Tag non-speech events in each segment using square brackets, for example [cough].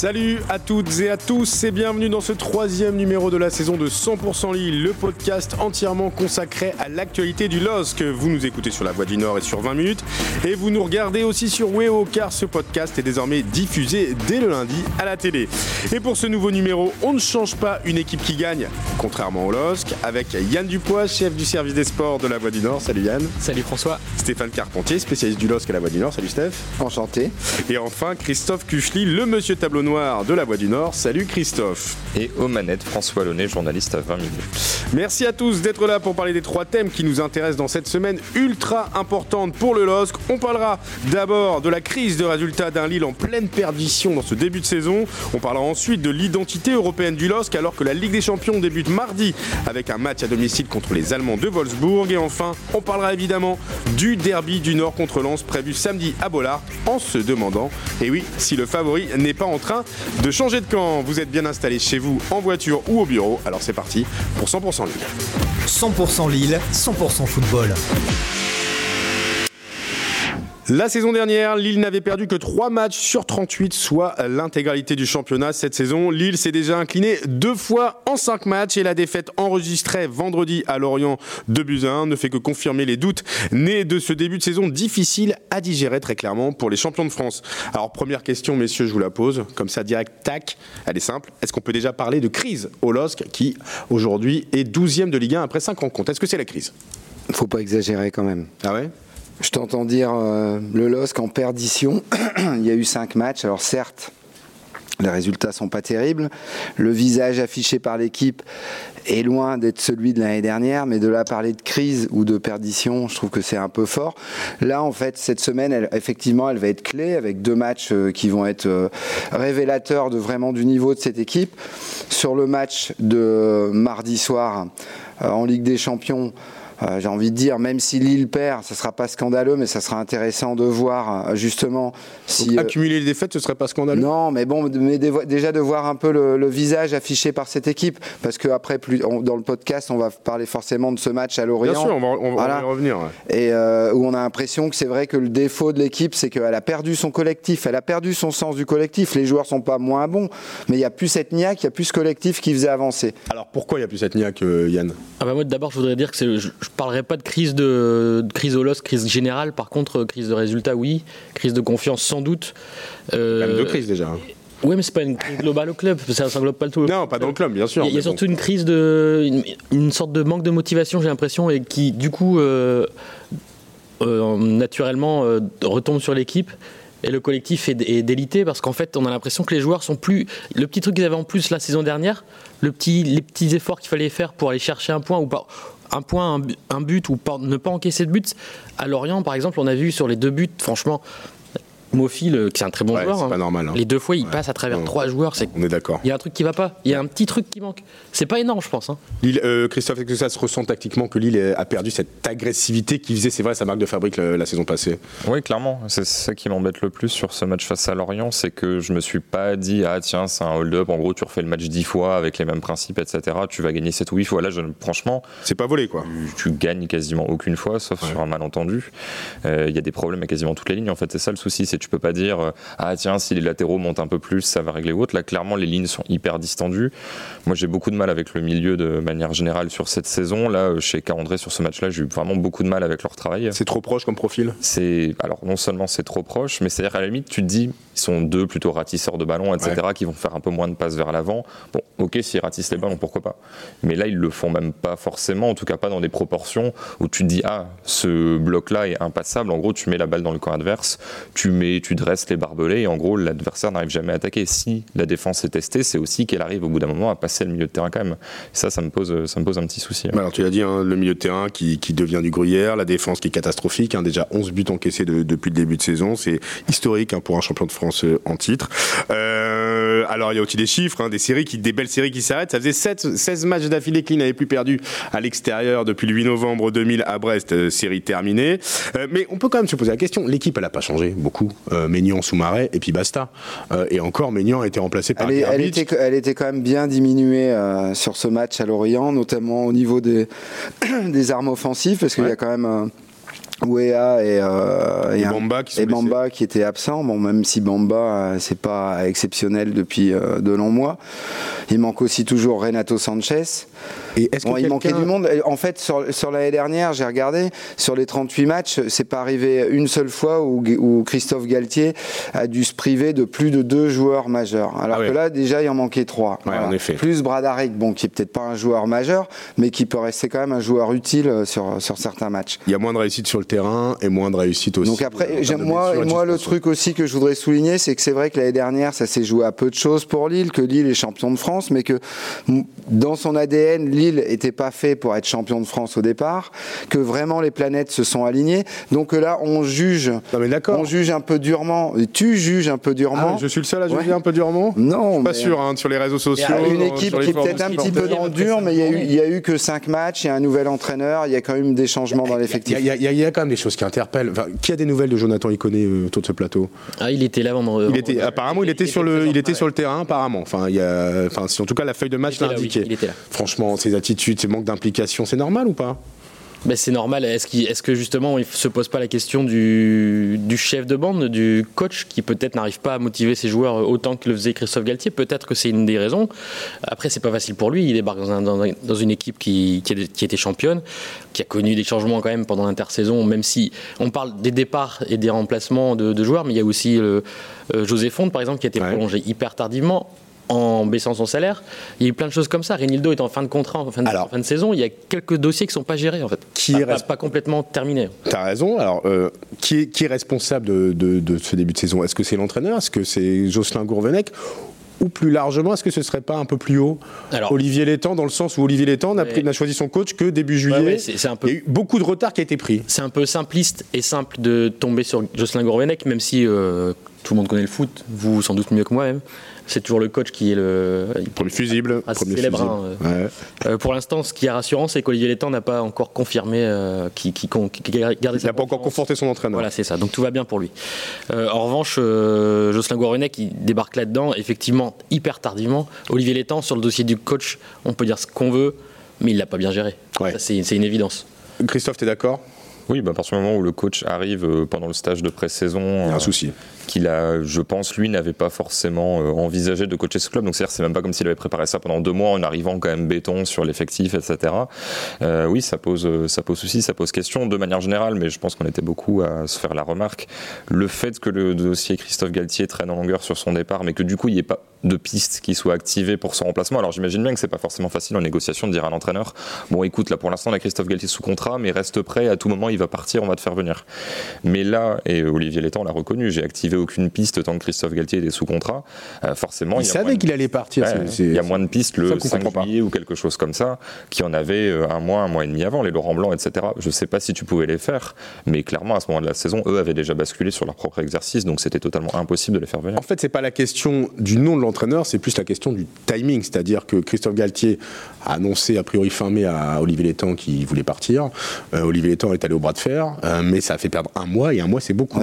Salut à toutes et à tous et bienvenue dans ce troisième numéro de la saison de 100% Lille, le podcast entièrement consacré à l'actualité du LOSC. Vous nous écoutez sur la Voix du Nord et sur 20 minutes et vous nous regardez aussi sur Weo car ce podcast est désormais diffusé dès le lundi à la télé. Et pour ce nouveau numéro, on ne change pas une équipe qui gagne, contrairement au LOSC, avec Yann Dupois, chef du service des sports de la Voix du Nord. Salut Yann. Salut François. Stéphane Carpentier, spécialiste du LOSC à la Voix du Nord. Salut Steph. Enchanté. Et enfin Christophe Kuchli, le monsieur tableau noir de la Voix du Nord. Salut Christophe. Et aux manettes, François Launay, journaliste à 20 minutes. Merci à tous d'être là pour parler des trois thèmes qui nous intéressent dans cette semaine ultra importante pour le LOSC. On parlera d'abord de la crise de résultats d'un Lille en pleine perdition dans ce début de saison. On parlera ensuite de l'identité européenne du LOSC alors que la Ligue des Champions débute mardi avec un match à domicile contre les Allemands de Wolfsburg. Et enfin, on parlera évidemment du derby du Nord contre Lens prévu samedi à Bollard en se demandant, et oui, si le favori n'est pas en train de changer de camp. Vous êtes bien installé chez vous, en voiture ou au bureau. Alors c'est parti pour 100% Lille. 100% Lille, 100% football. La saison dernière, Lille n'avait perdu que 3 matchs sur 38, soit l'intégralité du championnat. Cette saison, Lille s'est déjà incliné deux fois en 5 matchs et la défaite enregistrée vendredi à Lorient de Buzyn ne fait que confirmer les doutes nés de ce début de saison difficile à digérer très clairement pour les champions de France. Alors première question, messieurs, je vous la pose, comme ça direct, tac, elle est simple. Est-ce qu'on peut déjà parler de crise au LOSC qui aujourd'hui est 12e de Ligue 1 après 5 rencontres? Est-ce que c'est la crise? Faut pas exagérer quand même. Ah ouais? Je t'entends dire euh, le LOSC en perdition. [clears throat] Il y a eu 5 matchs. Alors certes, les résultats sont pas terribles. Le visage affiché par l'équipe est loin d'être celui de l'année dernière, mais de là parler de crise ou de perdition, je trouve que c'est un peu fort. Là, en fait, cette semaine, effectivement, elle va être clé avec deux matchs euh, qui vont être euh, révélateurs de vraiment du niveau de cette équipe. Sur le match de mardi soir en Ligue des Champions, j'ai envie de dire, même si Lille perd, ça sera pas scandaleux, mais ça sera intéressant de voir euh, justement si. Donc, euh, accumuler les défaites, ce serait pas scandaleux? Non, mais bon, mais déjà de voir un peu le, le visage affiché par cette équipe, parce que après, plus, on- dans le podcast, on va parler forcément de ce match à Lorient. Bien sûr, on va, on va- on va Voilà. y revenir. ouais. Et euh, où on a l'impression que c'est vrai que le défaut de l'équipe, c'est qu'elle a perdu son collectif, elle a perdu son sens du collectif. Les joueurs sont pas moins bons, mais il y a plus cette niaque, il y a plus ce collectif qui faisait avancer. Alors pourquoi il n'y a plus cette niaque, euh, Yann? Ah bah moi d'abord je voudrais dire que c'est- je, je parlerai pas de crise de, de crise au LOSC, crise générale. Par contre euh, crise de résultats oui, crise de confiance sans doute. Euh, Même de crise déjà. hein. Ouais mais c'est pas une crise globale au club, ça s'englobe pas le tout. Non, pas dans le club, bien sûr. Il y a, il y a mais bon. surtout une crise de une, une sorte de manque de motivation j'ai l'impression et qui du coup euh, euh, naturellement retombe sur l'équipe. Et le collectif est, délité parce qu'en fait, on a l'impression que les joueurs sont plus. Le petit truc qu'ils avaient en plus la saison dernière, les petits efforts qu'il fallait faire pour aller chercher un point ou pas. Un point, un bu- un but ou ne pas encaisser de but. À Lorient, par exemple, on a vu sur les deux buts, franchement, Mofi, le- qui est un très bon Ouais, joueur, c'est hein, pas normal. hein. les deux fois, il Ouais. passe à travers Non. trois joueurs. C'est On est d'accord. il y a un truc qui va pas. Il y a un petit truc qui manque. C'est pas énorme, je pense. hein. Lille, euh, Christophe, est-ce que ça se ressent tactiquement que Lille a perdu cette agressivité qui faisait, c'est vrai, sa marque de fabrique la, la saison passée? Oui, clairement. C'est ça qui m'embête le plus sur ce match face à Lorient, c'est que je me suis pas dit, ah tiens, c'est un hold-up, en gros, tu refais le match dix fois avec les mêmes principes, etc. Tu vas gagner 7 ou 8 fois. Là, je, franchement, C'est pas volé, quoi. tu, tu gagnes quasiment aucune fois, sauf sur un malentendu. Euh, Il y a des problèmes à quasiment toutes les lignes. En fait, c'est ça le souci, c'est tu peux pas dire, euh, ah tiens, si les latéraux montent un peu plus, ça va régler ou autre. Là, clairement, les lignes sont hyper distendues. Moi, j'ai beaucoup de mal avec le milieu de manière générale sur cette saison. Là, euh, chez Carandré, sur ce match-là, j'ai eu vraiment beaucoup de mal avec leur travail. C'est trop proche comme profil? C'est alors non seulement c'est trop proche, mais c'est-à-dire à la limite tu te dis ils sont deux plutôt ratisseurs de ballons, etc. qui vont faire un peu moins de passes vers l'avant. Bon, ok s'ils ratissent les ballons, pourquoi pas? Mais là ils le font même pas forcément, en tout cas pas dans des proportions où tu te dis ah ce bloc-là est impassable. En gros tu mets la balle dans le camp adverse, tu mets, tu dresses les barbelés et en gros l'adversaire n'arrive jamais à attaquer. Si la défense est testée, c'est aussi qu'elle arrive au bout d'un moment à passer le milieu de terrain quand même. Ça ça me pose un petit souci. Alors tu l'as dit, hein, le milieu de terrain qui, devient du gruyère, la défense qui est catastrophique, hein, déjà 11 buts encaissés de- depuis le début de saison, c'est historique hein, pour un champion de France euh, en titre. Euh, alors il y a aussi des chiffres, des séries qui, des belles séries qui s'arrêtent. Ça faisait 7, 16 matchs d'affilée qu'il n'avait plus perdu à l'extérieur depuis le 8 novembre 2000 à Brest, euh, série terminée. Mais on peut quand même se poser la question. L'équipe, elle n'a pas changé beaucoup. Euh, Maignan, Soumaré, et puis basta. Euh, et encore, Maignan a été remplacé par Elle, est- elle était, elle était quand même bien diminuée euh, sur ce match à Lorient, notamment au niveau des, [coughs] des armes offensives, parce qu'il y a quand même euh, Ouéa et, euh, Bamba qui et Bamba qui était absent. Bon, même si Bamba, c'est pas exceptionnel depuis euh, de longs mois. Il manque aussi toujours Renato Sanchez. Et est-ce que Bon, il manquait du monde. En fait, sur, sur l'année dernière, j'ai regardé, sur les 38 matchs, c'est pas arrivé une seule fois où, où Christophe Galtier a dû se priver de plus de deux joueurs majeurs. Alors Ah que là, déjà, il en manquait trois. Ouais, en effet. Plus Bradaric, bon, qui est peut-être pas un joueur majeur, mais qui peut rester quand même un joueur utile euh, sur, sur certains matchs. Il y a moins de réussite sur le terrain et moins de réussite aussi. Donc après, termes j'aime moi, et moi le truc aussi que je voudrais souligner, c'est que c'est vrai que l'année dernière, ça s'est joué à peu de choses pour Lille, que Lille est champion de France, mais que dans son ADN, Lille était pas fait pour être champion de France au départ, que vraiment les planètes se sont alignées. Donc là, on juge, Non mais d'accord. on juge un peu durement. Tu juges un peu Ah, durement. je suis le seul à juger Ouais. un peu durement? Non, Je suis pas mais- sûr hein, sur les réseaux sociaux. Il y a une dans- équipe qui est peut-être un petit peu dans le dur, mais il y, a eu, il y a eu que 5 matchs, il y a un nouvel entraîneur, il y a quand même des changements dans l'effectif. il y a- y y quand même des choses qui interpellent. Enfin, qui a des nouvelles de Jonathan Iconé euh, autour de ce plateau? Ah, il était là vendredi. il était, Apparemment, il était, sur le, il était sur le terrain, apparemment. Enfin, il y a, enfin, si en tout cas la feuille de match oui, il ses attitudes, ses manques d'implication, c'est normal ou pas? Ben, c'est normal. Est-ce qu'il- est-ce que justement il se pose pas la question du, du chef de bande, du coach qui peut-être n'arrive pas à motiver ses joueurs autant que le faisait Christophe Galtier? Peut-être que c'est une des raisons. Après, c'est pas facile pour lui. Il débarque dans, un- dans un- dans une équipe qui, qui, est- qui était championne, qui a connu des changements quand même pendant l'intersaison, même si on parle des départs et des remplacements de, de joueurs, mais il y a aussi euh, José Fonte, par exemple, qui a été Ouais. prolongé hyper tardivement en baissant son salaire. Il y a eu plein de choses comme ça. Renildo est en fin de contrat, en fin de, Alors. fin de saison. Il y a quelques dossiers qui sont pas gérés en fait. Qui pas, est pas- complètement terminés. T'as raison. Alors, euh, qui, est, qui est responsable de, de- de ce début de saison? Est-ce que c'est l'entraîneur? Est-ce que c'est Jocelyn Gourvenec? Ou plus largement, est-ce que ce serait pas un peu plus haut? Alors- Olivier Létang, dans le sens où Olivier Létang n'a choisi son coach que début juillet. Ouais, un peu- Il y a eu beaucoup de retard qui a été pris. C'est un peu simpliste et simple de tomber sur Jocelyn Gourvenec, même si euh, tout le monde connaît le foot, vous sans doute mieux que moi même. C'est toujours le coach qui est le. Premier fusible. Ah, c'est premier célèbre, fusible. hein, Ouais. Euh, pour l'instant, ce qui est rassurant, c'est qu'Olivier Létang n'a pas encore confirmé euh, qu'il qui, qui, Il n'a pas encore conforté son entraîneur. Voilà, c'est ça. Donc tout va bien pour lui. Euh, en revanche, euh, Jocelyn Gourvenec, il débarque là-dedans, effectivement, hyper tardivement. Olivier Létang, sur le dossier du coach, on peut dire ce qu'on veut, mais il l'a pas bien géré. Ouais. C'est une évidence. Christophe, t'es d'accord? Oui, bah, à partir du moment où le coach arrive euh, pendant le stage de pré-saison, Il y a un euh, souci. Qu'il a, je pense, lui n'avait pas forcément euh, envisagé de coacher ce club. Donc c'est même pas comme s'il avait préparé ça pendant deux mois en arrivant quand même béton sur l'effectif, etc. Euh, oui, ça pose, euh, ça pose souci, ça pose question de manière générale, mais je pense qu'on était beaucoup à se faire la remarque. Le fait que le dossier Christophe Galtier traîne en longueur sur son départ, mais que du coup il n'y ait pas de piste qui soit activée pour son remplacement. Alors j'imagine bien que c'est pas forcément facile en négociation de dire à l'entraîneur bon écoute là pour l'instant on a Christophe Galtier sous contrat mais reste prêt à tout moment il va partir on va te faire venir. Mais là et Olivier Létang l'a reconnu j'ai activé aucune piste tant que Christophe Galtier était sous contrat. Euh, forcément Il il, y a savait moins de- qu'il allait partir. Ouais, c'est- c'est- il y a moins de pistes le qu'on 5 comprend pas. juillet ou quelque chose comme ça qui en avait euh, un mois, un mois et demi avant, les Laurent Blanc, etc. Je sais pas si tu pouvais les faire, mais clairement à ce moment de la saison, eux avaient déjà basculé sur leur propre exercice, donc c'était totalement impossible de les faire venir. En fait, c'est pas la question du nom de l'entraîneur, c'est plus la question du timing. C'est-à-dire que Christophe Galtier a annoncé a priori fin mai à Olivier Létang qu'il voulait partir. Euh, Olivier Létang est allé au bras de fer, euh, mais ça a fait perdre un mois et un mois c'est beaucoup.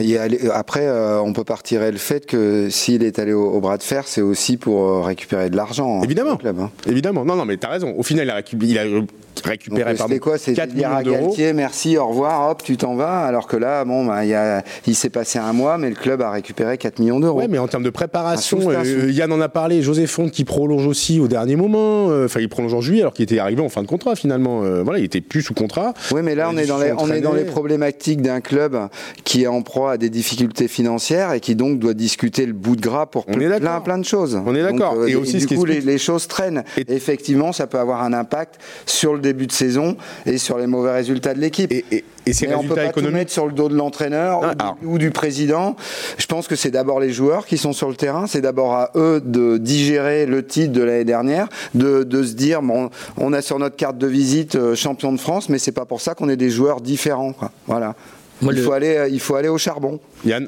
Après, euh, on peut pas retirer le fait que s'il est allé au, au bras de fer, c'est aussi pour euh, récupérer de l'argent. hein, Évidemment. au club, hein. Évidemment, non, non, mais t'as raison. Au final, il a, récu- il a Donc, récupéré euh, pardon, quoi? C'était 4 dire à millions d'euros. Galtier merci, au revoir, hop, tu t'en vas. Alors que là, bon, bah, il, y a- il s'est passé un mois, mais le club a récupéré 4 millions d'euros. Ouais, mais en termes de préparation, euh. Yann en a parlé, José Fonte qui prolonge aussi au dernier moment. euh, Enfin, il prolonge en juillet alors qu'il était arrivé en fin de contrat finalement. Euh, voilà, il était plus sous contrat. Oui, mais là, on est, dans les, on est dans les problématiques d'un club qui est en proie à des difficultés financières et qui donc doit discuter le bout de gras pour On ple- plein, plein de choses. On est d'accord. Et aussi, du coup, les, choses traînent. Et- effectivement, ça peut avoir un impact sur le début de saison et sur les mauvais résultats de l'équipe. Et, et, et ces Mais on peut résultats pas tout mettre sur le dos de l'entraîneur Ah, ou, du- alors. ou du président. Je pense que c'est d'abord les joueurs qui sont sur le terrain. C'est d'abord à eux de digérer le titre de l'année dernière, de, de se dire bon, on a sur notre carte de visite euh, champion de France, mais c'est pas pour ça qu'on est des joueurs différents. quoi. Voilà. Moi, il, le- faut aller, euh, il faut aller au charbon. Yann,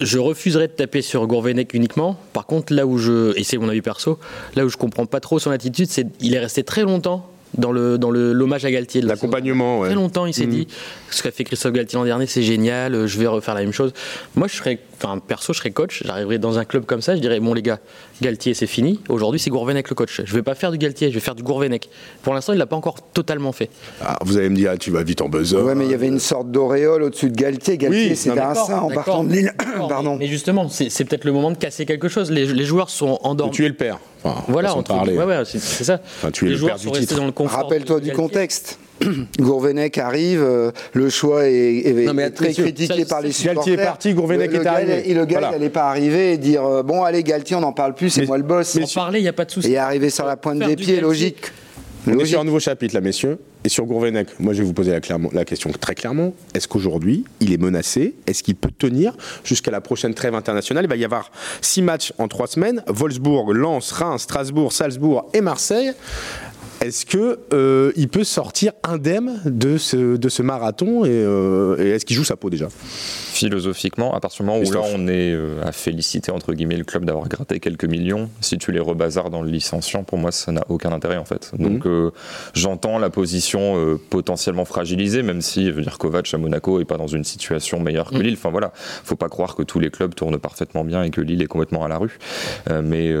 je refuserais de taper sur Gourvenec uniquement. Par contre, là où je, et c'est mon avis perso, là où je comprends pas trop son attitude, c'est qu'il est resté très longtemps dans le dans le l'hommage à Galtier. L'accompagnement, ouais. Très longtemps, il s'est Mhm. dit ce qu'a fait Christophe Galtier l'an dernier, c'est génial. euh, Je vais refaire la même chose. Moi, je serais, enfin perso, je serais coach. J'arriverais dans un club comme ça, je dirais bon les gars, Galtier c'est fini. Aujourd'hui, c'est Gourvenec le coach. Je vais pas faire du Galtier, je vais faire du Gourvenec. Pour l'instant, il l'a pas encore totalement fait. Ah, vous allez me dire, ah, tu vas vite en buzzer. Ouais, mais il y avait une sorte d'auréole au-dessus de Galtier. Galtier, Oui, c'était un saint en partant de Lille. d'accord, [coughs] Pardon. Mais, mais justement, c'est c'est peut-être le moment de casser quelque chose. Les, les joueurs sont endormis. Tu es le père. Enfin, Voilà, entre- parler. ouais, ouais, c'est c'est ça. Enfin, tu es les le joueurs sont restés titre. dans le confort. Rappelle-toi du contexte. [coughs] Gourvenec arrive, euh, le choix est, est- Non, mais est très critiqué ça, par les Galtier est supporters. parti, Gourvenec est arrivé. Et le gars, Voilà. il n'allait pas arriver et dire euh, bon, allez, Galtier, on n'en parle plus, c'est Mais- moi le boss. En parler, il n'y a pas de souci. Et arriver sur la pointe des pieds, Galtier. logique. On est Logique. sur un nouveau chapitre là, messieurs. Et sur Gourvenec, moi je vais vous poser la, question très clairement. Est-ce qu'aujourd'hui, il est menacé? Est-ce qu'il peut tenir jusqu'à la prochaine trêve internationale? Il va y avoir six matchs en trois semaines. Wolfsburg, Lens, Reims, Strasbourg, Salzbourg et Marseille. Est-ce que euh, il peut sortir indemne de ce, de ce marathon et, euh, et est-ce qu'il joue sa peau déjà? Philosophiquement, à partir du moment où là on est euh, à féliciter entre guillemets le club d'avoir gratté quelques millions, si tu les rebazardes dans le licenciant, pour moi ça n'a aucun intérêt en fait. Donc euh, j'entends la position potentiellement fragilisée, même si je veux dire Kovac à Monaco est pas dans une situation meilleure que Mm. Lille. Enfin voilà, faut pas croire que tous les clubs tournent parfaitement bien et que Lille est complètement à la rue. Mais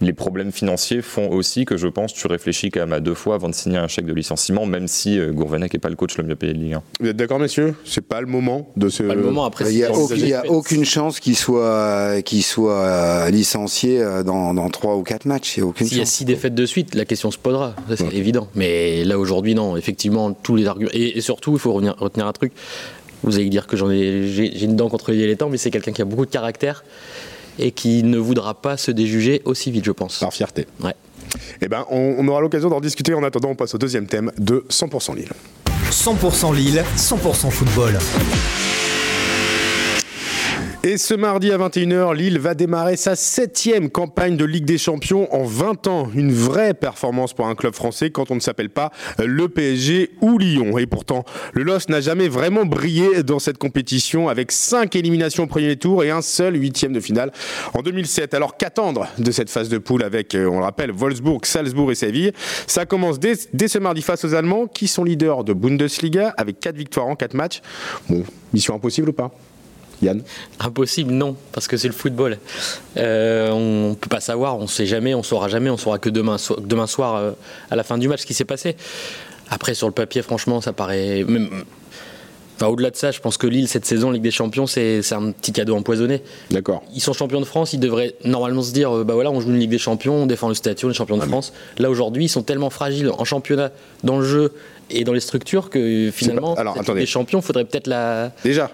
les problèmes financiers font aussi que je pense tu réfléchis quand même à deux fois avant de signer un chèque de licenciement, même si euh, Gourvenec n'est pas le coach le mieux payé de Ligue 1. Vous êtes d'accord, messieurs? C'est pas le moment de ce. Pas le moment après. Il n'y a, aucune chance qu'il soit, qu'il soit euh, licencié euh, dans, dans 3 ou 4 matchs. S'il y a chance. six défaites de suite, la question se posera, c'est évident. Mais là aujourd'hui, non, effectivement, tous les arguments. Et, et surtout, il faut revenir, retenir un truc. Vous allez dire que j'en ai, j'ai, une dent contre les dilettants, mais c'est quelqu'un qui a beaucoup de caractère et qui ne voudra pas se déjuger aussi vite, je pense. Par fierté. Ouais. Eh ben, on, on aura l'occasion d'en discuter. En attendant, on passe au deuxième thème de 100% Lille. 100% Lille, 100% football. Et ce mardi à 21h, Lille va démarrer sa septième campagne de Ligue des Champions en 20 ans. Une vraie performance pour un club français quand on ne s'appelle pas le PSG ou Lyon. Et pourtant, le LOS n'a jamais vraiment brillé dans cette compétition avec 5 éliminations au premier tour et un seul huitième de finale en 2007. Alors qu'attendre de cette phase de poule avec, euh, on le rappelle, Wolfsburg, Salzbourg et Séville? Ça commence dès, dès ce mardi face aux Allemands qui sont leaders de Bundesliga avec 4 victoires en 4 matchs. Bon, mission impossible ou pas? Yann Impossible, non, parce que c'est le football. Euh, on ne peut pas savoir, on ne sait jamais, on ne saura jamais, on saura que demain, so- demain soir, euh, à la fin du match, ce qui s'est passé. Après, sur le papier, franchement, ça paraît. Même, enfin, au-delà de ça, je pense que Lille, cette saison, Ligue des Champions, c'est un petit cadeau empoisonné. D'accord. Ils sont champions de France, ils devraient normalement se dire euh, bah voilà, on joue une Ligue des Champions, on défend le statut, on est champion de France. Là, aujourd'hui, ils sont tellement fragiles en championnat, dans le jeu et dans les structures que finalement, pas- alors, attendez. Ligue des Champions, faudrait peut-être la. Déjà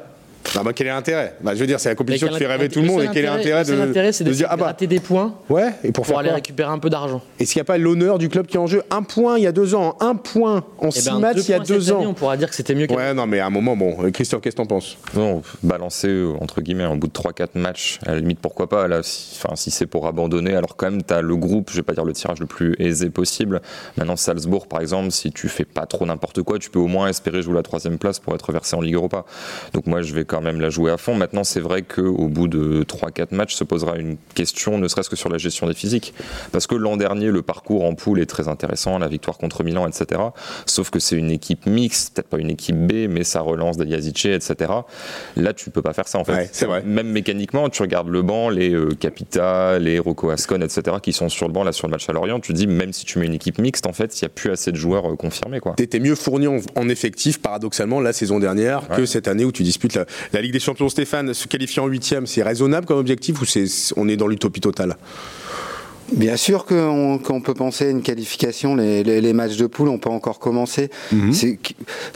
ah bah, quel est l'intérêt? Bah, Je veux dire, c'est la compétition qui fait rêver tout le monde. Et quel est l'intérêt de, c'est de de, se dire Ah bah, gratter des points ouais, et pour, pour faire aller récupérer un peu d'argent. Est-ce qu'il n'y a pas l'honneur du club qui est en jeu? Un point il y a deux ans, un point en Eh six ben, matchs deux il y a deux année, ans. on pourra dire que c'était mieux qu'avant. Ouais, non, mais à un moment, bon. Christophe, qu'est-ce que t'en penses? Non, balancer euh, entre guillemets au bout de 3-4 matchs, à la limite pourquoi pas, là, si, enfin, si c'est pour abandonner, alors quand même tu as le groupe, je vais pas dire le tirage le plus aisé possible. Maintenant Salzbourg par exemple, si tu fais pas trop n'importe quoi, tu peux au moins espérer jouer la troisième place pour être versé en Ligue Europa. Donc moi je vais quand même la jouer à fond. Maintenant c'est vrai qu'au bout de 3-4 matchs se posera une question, ne serait-ce que sur la gestion des physiques. Parce que l'an dernier le parcours en poule est très intéressant, la victoire contre Milan, etc. Sauf que c'est une équipe mixte, peut-être pas une équipe B, mais ça relance Daliasice, etc. Là tu peux pas faire ça en fait. Ouais, c'est vrai. Même mécaniquement, tu regardes le banc, les euh, Capita, les Rocco Ascon, etc., qui sont sur le banc là sur le match à Lorient, tu te dis même si tu mets une équipe mixte, en fait, il n'y a plus assez de joueurs euh, confirmés. Quoi. T'étais mieux fourni en, en effectif, paradoxalement, la saison dernière, que cette année où tu disputes la, la Ligue des Champions. Stéphane, se qualifier en huitième, c'est raisonnable comme objectif ou c'est, on est dans l'utopie totale? Bien sûr qu'on peut penser à une qualification. Les, les- les matchs de poule n'ont pas encore commencé. Mhm.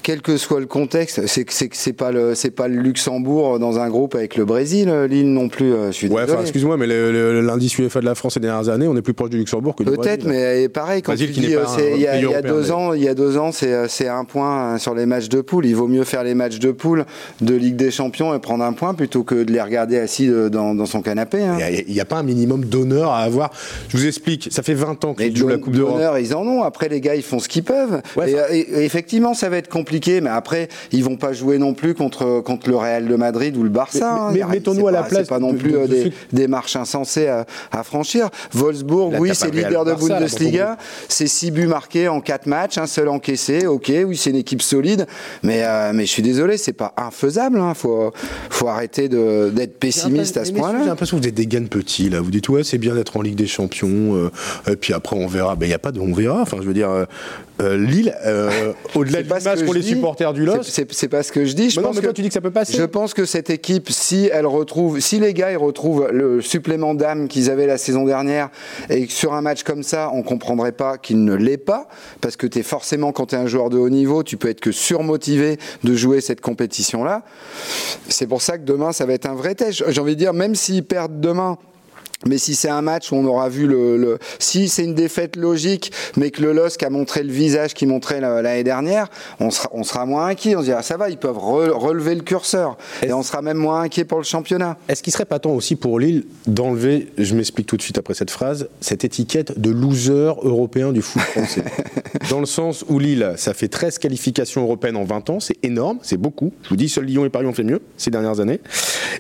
Quel que soit le contexte, c'est que c'est pas le c'est pas le Luxembourg dans un groupe avec le Brésil, Lille non plus. euh, Je suis Ouais, enfin, désolé. excuse-moi, mais l'indice UEFA de la France ces dernières années, on est plus proche du Luxembourg que du Peut-être, Brésil. mais pareil, quand Brésil tu dis, il y a, pays il y a européen, deux ans, il y a deux ans, c'est euh, un point euh, sur les matchs de poule. Il vaut mieux faire les matchs de poule de Ligue des Champions et prendre un point plutôt que de les regarder assis dans, dans son canapé. hein. Il n'y a, pas un minimum d'honneur à avoir. Je vous explique, ça fait 20 ans Mais qu'ils jouent la Coupe d'Europe. ils en ont. Après, les gars, ils font ce qu'ils peuvent. Ouais, et, ça- et- et effectivement, ça va être compliqué. Mais après, ils vont pas jouer non plus contre, contre le Real de Madrid ou le Barça. Mais- hein. mais a- mettons-nous c'est à la pas- place C'est pas non de- plus de- euh, de des, marches insensées à, à franchir. Wolfsburg, Là, oui, c'est leader de Barça, Bundesliga. C'est 6 buts marqués en 4 matchs, un seul encaissé. Ok, oui, c'est une équipe solide. Mais, euh, mais je suis désolé, c'est pas infaisable. Il faut, faut arrêter d'être pessimiste à ce Mais messieurs, J'ai point-là. l'impression que vous êtes des gains petits là. Vous dites ouais c'est bien d'être en Ligue des Champions. Euh, et puis après on verra. Ben il y a pas de on verra. Enfin je veux dire euh, euh, Lille euh, au-delà de l'image je les dis. supporters du LOSC. C'est- pas ce que je dis. Je Mais non, pense mais toi, que- tu dis que ça peut passer. Je pense que cette équipe, si elle retrouve, si les gars ils retrouvent le supplément d'âme qu'ils avaient la saison dernière, et que sur un match comme ça, on comprendrait pas qu'il ne l'est pas, parce que tu es forcément, quand tu es un joueur de haut niveau, tu peux être que surmotivé de jouer cette compétition-là. C'est pour ça que demain, ça va être un vrai test. J'ai envie de dire, même s'ils perdent demain, mais si c'est un match où on aura vu le, le- si c'est une défaite logique, mais que le LOSC a montré le visage qu'il montrait la- l'année dernière, on sera, on sera moins inquiet. On se dira ça va, ils peuvent re- relever le curseur et on sera même moins inquiet pour le championnat. Est-ce qu'il serait pas temps aussi pour Lille d'enlever, je m'explique tout de suite après cette phrase, cette étiquette de loser européen du foot français? Dans le sens où Lille, ça fait 13 qualifications européennes en 20 ans, c'est énorme, c'est beaucoup. Je vous dis, seuls Lyon et Paris ont fait mieux ces dernières années.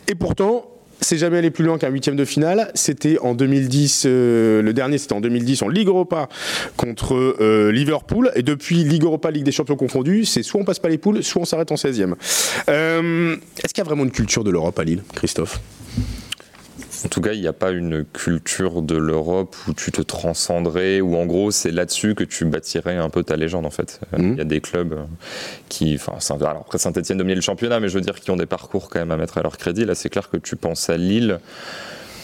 Et pourtant, c'est jamais allé plus loin qu'un huitième de finale. C'était en 2010, euh, le dernier c'était en 2010 en Ligue Europa contre euh, Liverpool. Et depuis Ligue Europa, Ligue des Champions confondus, c'est soit on passe pas les poules, soit on s'arrête en 16e. Euh, Est-ce qu'il y a vraiment une culture de l'Europe à Lille, Christophe? En tout cas, il n'y a pas une culture de l'Europe où tu te transcenderais, où en gros, c'est là-dessus que tu bâtirais un peu ta légende, en fait. Euh, Il Mhm. y a des clubs euh, qui. Enfin, alors après, Saint-Etienne domine le championnat, mais je veux dire, qui ont des parcours quand même à mettre à leur crédit. Là, c'est clair que tu penses à Lille.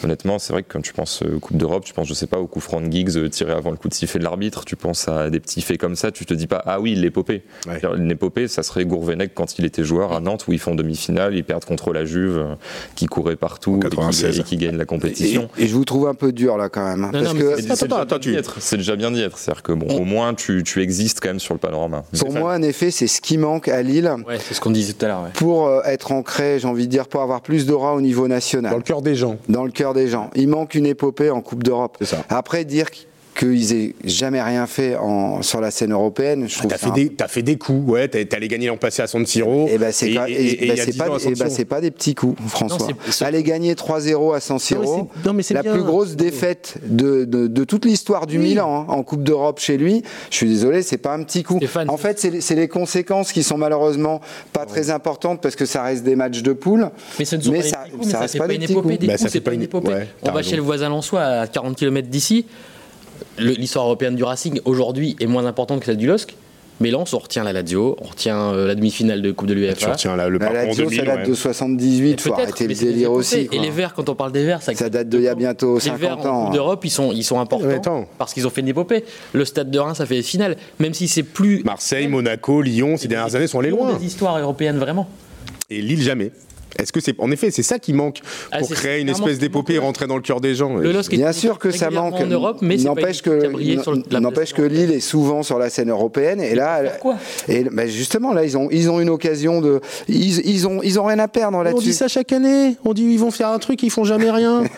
Honnêtement, c'est vrai que quand tu penses euh, Coupe d'Europe, tu penses, je sais pas, au coup franc de Giggs euh, tiré avant le coup de sifflet de l'arbitre, tu penses à des petits faits comme ça, tu te dis pas, ah oui, l'épopée. Ouais. L'épopée, ça serait Gourvenec quand il était joueur à Nantes, où ils font demi-finale, ils perdent contre la Juve, euh, qui courait partout et qui, 96. et qui gagne la compétition. Et, et je vous trouve un peu dur là quand même. c'est- déjà bien tu- d'y être. C'est déjà bien d'y être. C'est-à-dire que bon, au moins tu, tu existes quand même sur le panorama. pour moi, en effet, c'est ce qui manque à Lille Ouais, c'est ce qu'on disait tout à l'heure. ouais. pour euh, être ancré, j'ai envie de dire, pour avoir plus d'aura au niveau national. Dans le cœur des gens. dans le cœur des gens. Il manque une épopée en Coupe d'Europe. Après, dire qu'ils aient jamais rien fait en, sur la scène européenne, je trouve T'as ça fait, un- des, t'as fait des coups, ouais, allé gagner l'an passé à San Siro. Eh ben c'est Et- a c'est 10 pas- des petits coups, François. Aller gagner 3-0 à San Siro, Non, mais c'est- non, mais c'est la bien. plus grosse défaite de, de, de toute l'histoire du Milan hein, en Coupe d'Europe chez lui. Je suis désolé, c'est pas un petit coup. Stéphane, en fait, c'est les- c'est les conséquences qui sont malheureusement pas très importantes parce que ça reste des matchs de poule. Mais ce ne sont Mais pas ça- des petits coups, ça mais ça reste pas pas des une petits épopée. coups. Des Bah, coups, ça c'est fait pas pas une une- épopée. ouais, On va chez le voisin lensois à 40 km d'ici. L'histoire européenne du Racing aujourd'hui est moins importante que celle du LOSC. Mais Lens, on retient la Lazio, on retient euh, la demi-finale de Coupe de Tu l'UEFA. retiens là, le La Lazio, 2000. ça date ouais. de 78, faut arrêter le délire aussi. Et les Verts, quand on parle des Verts, ça, Ça date d'il y a bientôt Les Verts 50 en ans. Coupe d'Europe, ils sont, ils sont importants parce qu'ils ont fait une épopée. Le Stade de Reims, ça fait des finales. Même si c'est plus. Marseille, Monaco, Lyon, ces dernières années sont allés loin. Des histoires européennes, vraiment. Et Lille, jamais. Est-ce que c'est. En effet, c'est ça qui manque Ah, pour créer une espèce d'épopée et rentrer dans le cœur des gens. Le LOSC est Bien sûr que ça manque. en Europe, mais N'empêche que, n'empêche que Lille est souvent sur la scène européenne. Et là, et ben justement, là, ils ont, ils ont une occasion de. Ils, ils ont, ils ont rien à perdre On dit là-dessus. ça chaque année. On dit ils vont faire un truc, ils font jamais rien. [laughs]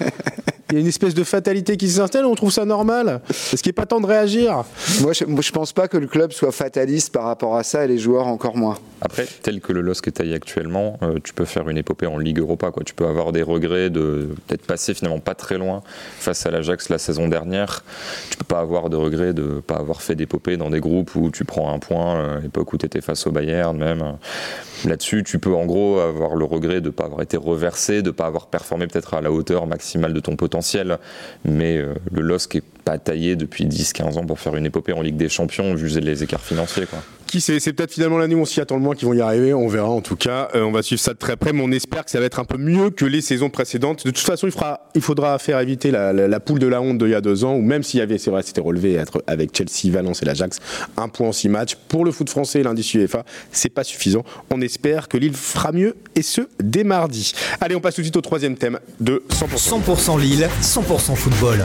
Il y a une espèce de fatalité qui s'installe, on trouve ça normal. Est-ce qu'il n'est pas temps de réagir? Moi, je, je pense pas que le club soit fataliste par rapport à ça et les joueurs encore moins. Après, tel que le LOSC est taillé actuellement, euh, tu peux faire une épopée en Ligue Europa. Quoi. Tu peux avoir des regrets de peut-être passer finalement pas très loin face à l'Ajax la saison dernière. Tu peux pas avoir de regrets de pas avoir fait d'épopée dans des groupes où tu prends un point, euh, à l'époque où tu étais face au Bayern même. Là-dessus, tu peux en gros avoir le regret de ne pas avoir été reversé, de ne pas avoir performé peut-être à la hauteur maximale de ton potentiel. Mais euh, le LOSC est pas taillé depuis 10-15 ans pour faire une épopée en Ligue des Champions, vu les écarts financiers. Quoi. Qui sait C'est peut-être finalement l'année où on s'y attend le moins qu'ils vont y arriver. On verra en tout cas. Euh, on va suivre ça de très près, mais on espère que ça va être un peu mieux que les saisons précédentes. De toute façon, il, fera, il faudra faire éviter la, la- la poule de la honte d'il y a deux ans, ou même s'il y avait, c'est vrai, c'était relevé être avec Chelsea, Valence et l'Ajax, un point en six matchs. Pour le foot français et l'indice UEFA, c'est pas suffisant. On espère que Lille fera mieux, et ce, dès mardi. Allez, on passe tout de suite au troisième thème de 100%. 100% Lille, 100% football.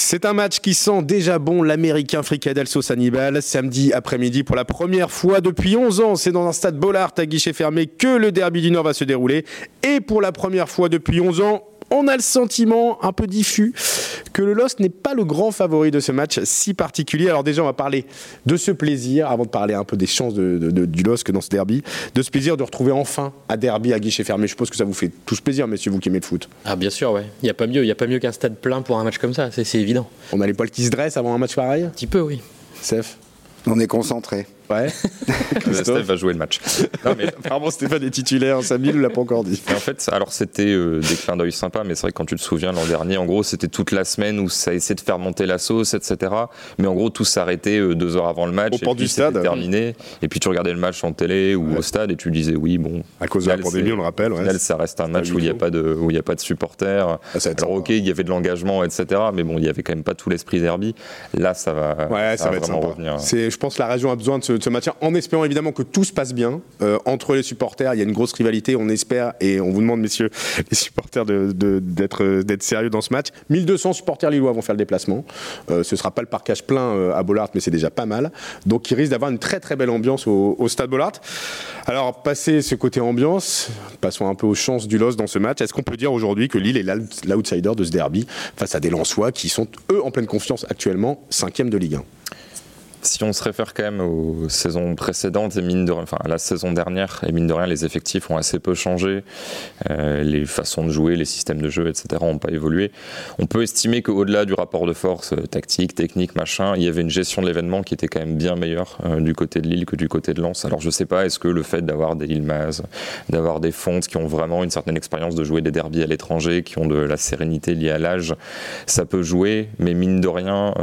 C'est un match qui sent déjà bon l'américain Fricadel Sauce Hannibal. Samedi après-midi, pour la première fois depuis 11 ans, c'est dans un stade Bollard à guichet fermé que le derby du Nord va se dérouler. Et pour la première fois depuis 11 ans, On a le sentiment un peu diffus que le LOSC n'est pas le grand favori de ce match si particulier. Alors déjà, on va parler de ce plaisir, avant de parler un peu des chances de, de, de, du LOSC dans ce derby, de ce plaisir de retrouver enfin un derby à guichet fermé. Je suppose que ça vous fait tous plaisir, messieurs, vous qui aimez le foot. Ah bien sûr, ouais. Il n'y a pas mieux, il y a pas mieux qu'un stade plein pour un match comme ça, c'est évident. On a les poils qui se dressent avant un match pareil? Un petit peu, oui. Seth On est concentré. Ouais. [laughs] Steph va jouer le match. Non, mais apparemment, Stéphane est titulaire. Samy ne l'a pas encore dit. En fait, alors c'était euh, des clins d'œil sympas, mais c'est vrai que quand tu te souviens l'an dernier, en gros, c'était toute la semaine où ça essayait de faire monter la sauce, etc. Mais en gros, tout s'arrêtait euh, deux heures avant le match. Au et port puis du stade. terminé. Et puis tu regardais le match en télé ou Ouais. au stade et tu disais oui, bon. À cause de la pandémie, on le rappelle. Ouais. final, ça reste un match où il n'y a pas de où il y a pas de supporters. Ah, ça va être Alors sympa. ok, il y avait de l'engagement, etc. Mais bon, il y avait quand même pas tout l'esprit derby. Là, ça va. Ouais, ça, va être vraiment sympa. revenir. C'est, je pense que la région a besoin de ce, de ce match, en espérant évidemment que tout se passe bien euh, entre les supporters. Il y a une grosse rivalité, on espère, et on vous demande, messieurs, [laughs] les supporters, euh, d'être sérieux dans ce match. 1200 supporters lillois vont faire le déplacement. Euh, ce sera pas le parcage plein à Bollard, mais c'est déjà pas mal. Donc, il risque d'avoir une très très belle ambiance au, stade Bollard. Alors, passer ce côté ambiance, passons un peu aux chances du LOS dans ce match. Est-ce qu'on peut dire aujourd'hui que Lille est l'out- l'outsider de ce derby face à des Lensois qui sont, eux, en pleine confiance actuellement, cinquième de Ligue 1 Si on se réfère quand même aux saisons précédentes et mine de, enfin à la saison dernière et mine de rien, les effectifs ont assez peu changé, Euh, les façons de jouer, les systèmes de jeu, etc. n'ont pas évolué. On peut estimer qu'au-delà du rapport de force euh, tactique, technique, machin, il y avait une gestion de l'événement qui était quand même bien meilleure euh, du côté de Lille que du côté de Lens. Alors je sais pas, est-ce que le fait d'avoir des Ilmaz, d'avoir des Fontes qui ont vraiment une certaine expérience de jouer des derbies à l'étranger, qui ont de la sérénité liée à l'âge, ça peut jouer, mais mine de rien,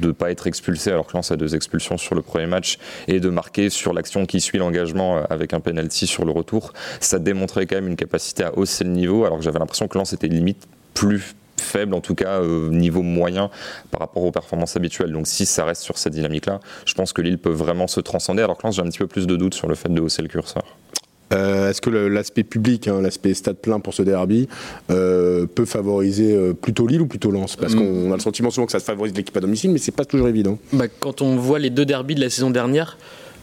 de pas être expulsé alors que Lens a deux expulsions sur le premier match et de marquer sur l'action qui suit l'engagement euh, avec un penalty sur le retour, ça démontrait quand même une capacité à hausser le niveau alors que j'avais l'impression que Lens était limite plus faible, en tout cas euh, niveau moyen par rapport aux performances habituelles. Donc si ça reste sur cette dynamique-là, je pense que Lille peut vraiment se transcender alors que Lens j'ai un petit peu plus de doutes sur le fait de hausser le curseur. Euh, Est-ce que l'aspect public, hein, l'aspect stade plein pour ce derby, euh, peut favoriser euh, plutôt Lille ou plutôt Lens? Parce Mm. qu'on a le sentiment souvent que ça favorise l'équipe à domicile, mais c'est pas toujours évident. Bah, quand on voit les deux derbys de la saison dernière,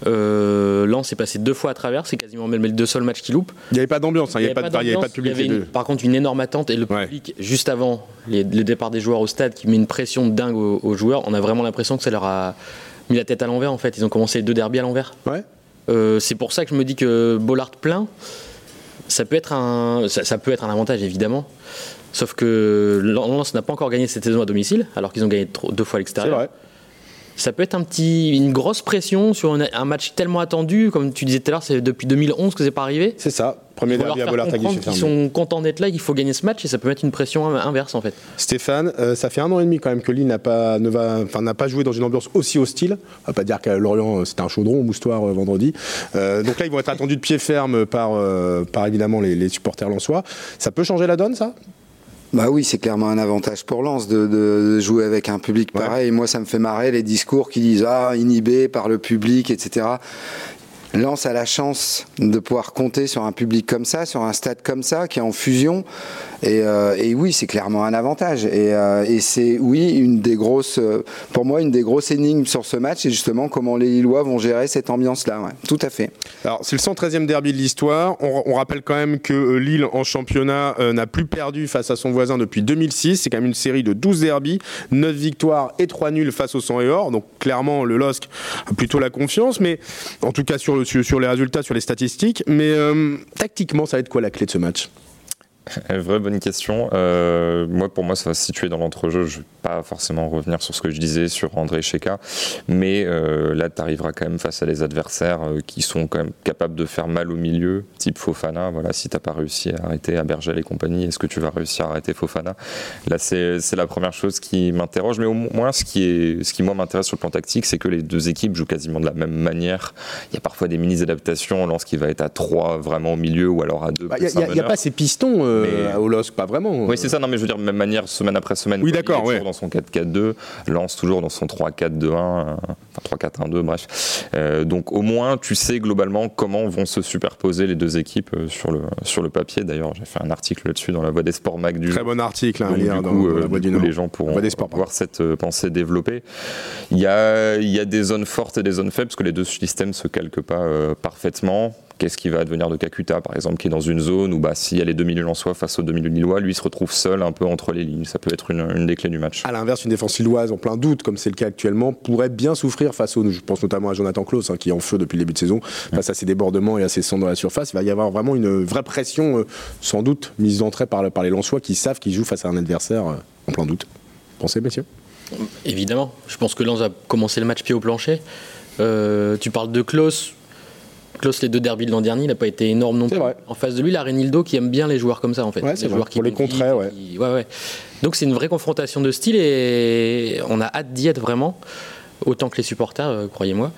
euh, Lens est passé deux fois à travers, c'est quasiment même les deux seuls matchs qui loupent. Il n'y avait pas d'ambiance, hein, il n'y avait, pas de- public. il y avait une- par contre une énorme attente et le Ouais. public juste avant les- le départ des joueurs au stade qui met une pression dingue aux, aux joueurs. On a vraiment l'impression que ça leur a mis la tête à l'envers en fait. Ils ont commencé les deux derbys à l'envers. Ouais. Euh, c'est pour ça que je me dis que Bollard plein, ça peut être un, avantage évidemment. Sauf que Lens n'a pas encore gagné cette saison à domicile, alors qu'ils ont gagné deux fois à l'extérieur. Ça peut être un petit, une grosse pression sur un, un match tellement attendu, comme tu disais tout à l'heure, c'est depuis 2011 que c'est pas arrivé. C'est ça. Premier Il derby à Bollard fermé. sont contents d'être là, qu'il faut gagner ce match et ça peut mettre une pression in- inverse en fait. Stéphane, euh, ça fait un an et demi quand même que Lille n'a pas, ne va, enfin, n'a pas joué dans une ambiance aussi hostile. On va pas dire qu'à Lorient euh, c'était un chaudron au moustoir euh, vendredi. Euh, donc là ils vont être attendus de pied ferme par, par évidemment les, les supporters lensois. Ça peut changer la donne ça? Bah oui, c'est clairement un avantage pour Lens de, de- de jouer avec un public Ouais. pareil. Moi, ça me fait marrer les discours qui disent ah inhibé par le public, etc. Lens a la chance de pouvoir compter sur un public comme ça, sur un stade comme ça, qui est en fusion. Et, euh, oui, c'est clairement un avantage. Et, euh, c'est, oui, une des grosses, euh, pour moi, une des grosses énigmes sur ce match, c'est justement comment les Lillois vont gérer cette ambiance-là. Tout à fait. Alors, c'est le 113e derby de l'histoire. On, rappelle quand même que Lille, en championnat, n'a plus perdu face à son voisin depuis 2006. C'est quand même une série de 12 derbys, 9 victoires et 3 nuls face au sang et or. Donc, clairement, le LOSC a plutôt la confiance, mais en tout cas sur, le- sur, les résultats, sur les statistiques. Mais euh, tactiquement, ça va être quoi la clé de ce match? Vraie bonne question. Euh, moi, pour moi, ça va se situer dans l'entrejeu. Je ne vais pas forcément revenir sur ce que je disais sur André Cheka, mais euh, là, tu arriveras quand même face à des adversaires euh, qui sont quand même capables de faire mal au milieu, type Fofana. Voilà, si tu n'as pas réussi à arrêter Abergel et compagnie, est-ce que tu vas réussir à arrêter Fofana? Là, c'est la première chose qui m'interroge, mais au moins, ce qui, est, ce qui moi m'intéresse sur le plan tactique, c'est que les deux équipes jouent quasiment de la même manière. Il y a parfois des mini-adaptations, lorsqu'il va être à 3 vraiment au milieu, ou alors à 2 Il n'y a, pas ces pistons Mais- au LOSC, pas vraiment. oui, c'est ça. Non, mais je veux dire, même manière, semaine après semaine. Oui, d'accord, toujours dans son 4-4-2, lance toujours dans son 3-4-2-1, euh, enfin 3-4-1-2, bref. Euh, donc, au moins, tu sais globalement comment vont se superposer les deux équipes euh, sur le, sur le papier. D'ailleurs, j'ai fait un article là-dessus dans la Voix des Sports Mag du Très bon article hein, à Donc, lire du dans, coup, dans euh, la Voix du coup, les gens pourront Voix des sports, voir cette euh, pensée développée. Il y a, il y a des zones fortes et des zones faibles, parce que les deux systèmes se calquent pas euh, parfaitement. Qu'est-ce qui va advenir de Kakuta, par exemple, qui est dans une zone où bah, s'il y a les deux milieux Lensois face aux deux milieux lillois, lui il se retrouve seul un peu entre les lignes. Ça peut être une, une des clés du match. À l'inverse, une défense lilloise en plein doute, comme c'est le cas actuellement, pourrait bien souffrir face au. Je pense notamment à Jonathan Klaus, hein, qui est en feu depuis le début de saison, face à ses débordements et à ses centres dans la surface. Il va y avoir vraiment une vraie pression, euh, sans doute, mise d'entrée par, par les Lensois qui savent qu'ils jouent face à un adversaire euh, en plein doute. Pensez, messieurs? Évidemment. Je pense que Lens a commencé le match pied au plancher. Euh, tu parles de Klaus. Klaus, les deux derbys de l'an dernier, il n'a pas été énorme non plus. vrai. En face de lui, la Renildo qui aime bien les joueurs comme ça, en fait. Ouais, les joueurs qui Pour les contrer, et ouais. qui- ouais, ouais. Donc c'est une vraie confrontation de style et on a hâte d'y être vraiment. Autant que les supporters, euh, croyez-moi.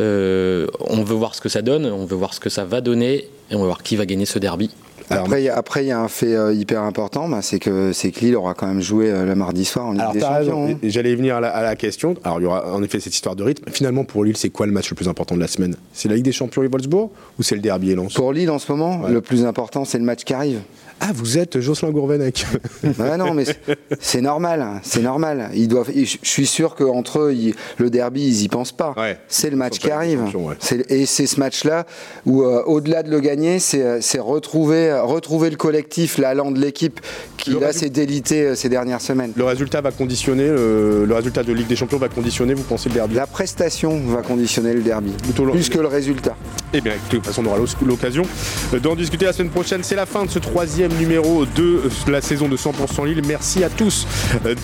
Euh, on veut voir ce que ça donne, on veut voir ce que ça va donner et on veut voir qui va gagner ce derby. Après, il y a- après, il y a un fait euh, hyper important, bah, c'est que, c'est que Lille aura quand même joué euh, le mardi soir en Ligue Alors des Champions. hein. J'allais venir à la, à la question. Alors il y aura en effet cette histoire de rythme. Finalement pour Lille, c'est quoi le match le plus important de la semaine? C'est la Ligue des Champions et Wolfsburg ou c'est le derby et Lens? Pour Lille, en ce moment, Ouais. le plus important, c'est le match qui arrive. Ah vous êtes Jocelyn Gourvenec. [laughs] Non, mais c'est- normal, c'est normal. Ils doivent, je suis sûr qu'entre eux, ils- le derby, ils y pensent pas. Ouais. C'est le match qui arrive. ouais. Et c'est ce match-là où, euh, au-delà de le gagner, c'est euh, c'est retrouver, retrouver le collectif, l'allant de l'équipe qui Le là s'est délité euh, ces dernières semaines. le résultat va conditionner euh, le résultat de Ligue des Champions va conditionner. Vous pensez le derby? La prestation va conditionner le derby, Plutôt plus que le résultat. Eh bien, de toute façon, on aura l'occasion d'en discuter la semaine prochaine. C'est la fin de ce troisième numéro de la saison de 100% Lille. Merci à tous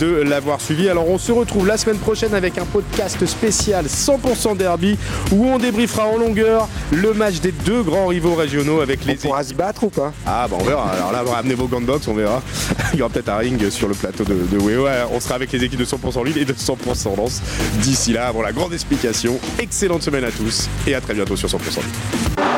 de l'avoir suivi. Alors, on se retrouve la semaine prochaine avec un podcast spécial 100% Derby où on débriefera en longueur le match des deux grands rivaux régionaux avec On les pourra se battre ou pas? Ah bah on verra, alors là ramenez vos gants de boxe, on verra. [laughs] Il y aura peut-être un ring sur le plateau de, de WEO. On sera avec les équipes de 100% Lille et de 100% Lens. D'ici là, avant la grande explication, excellente semaine à tous et à très bientôt sur 100% Lille.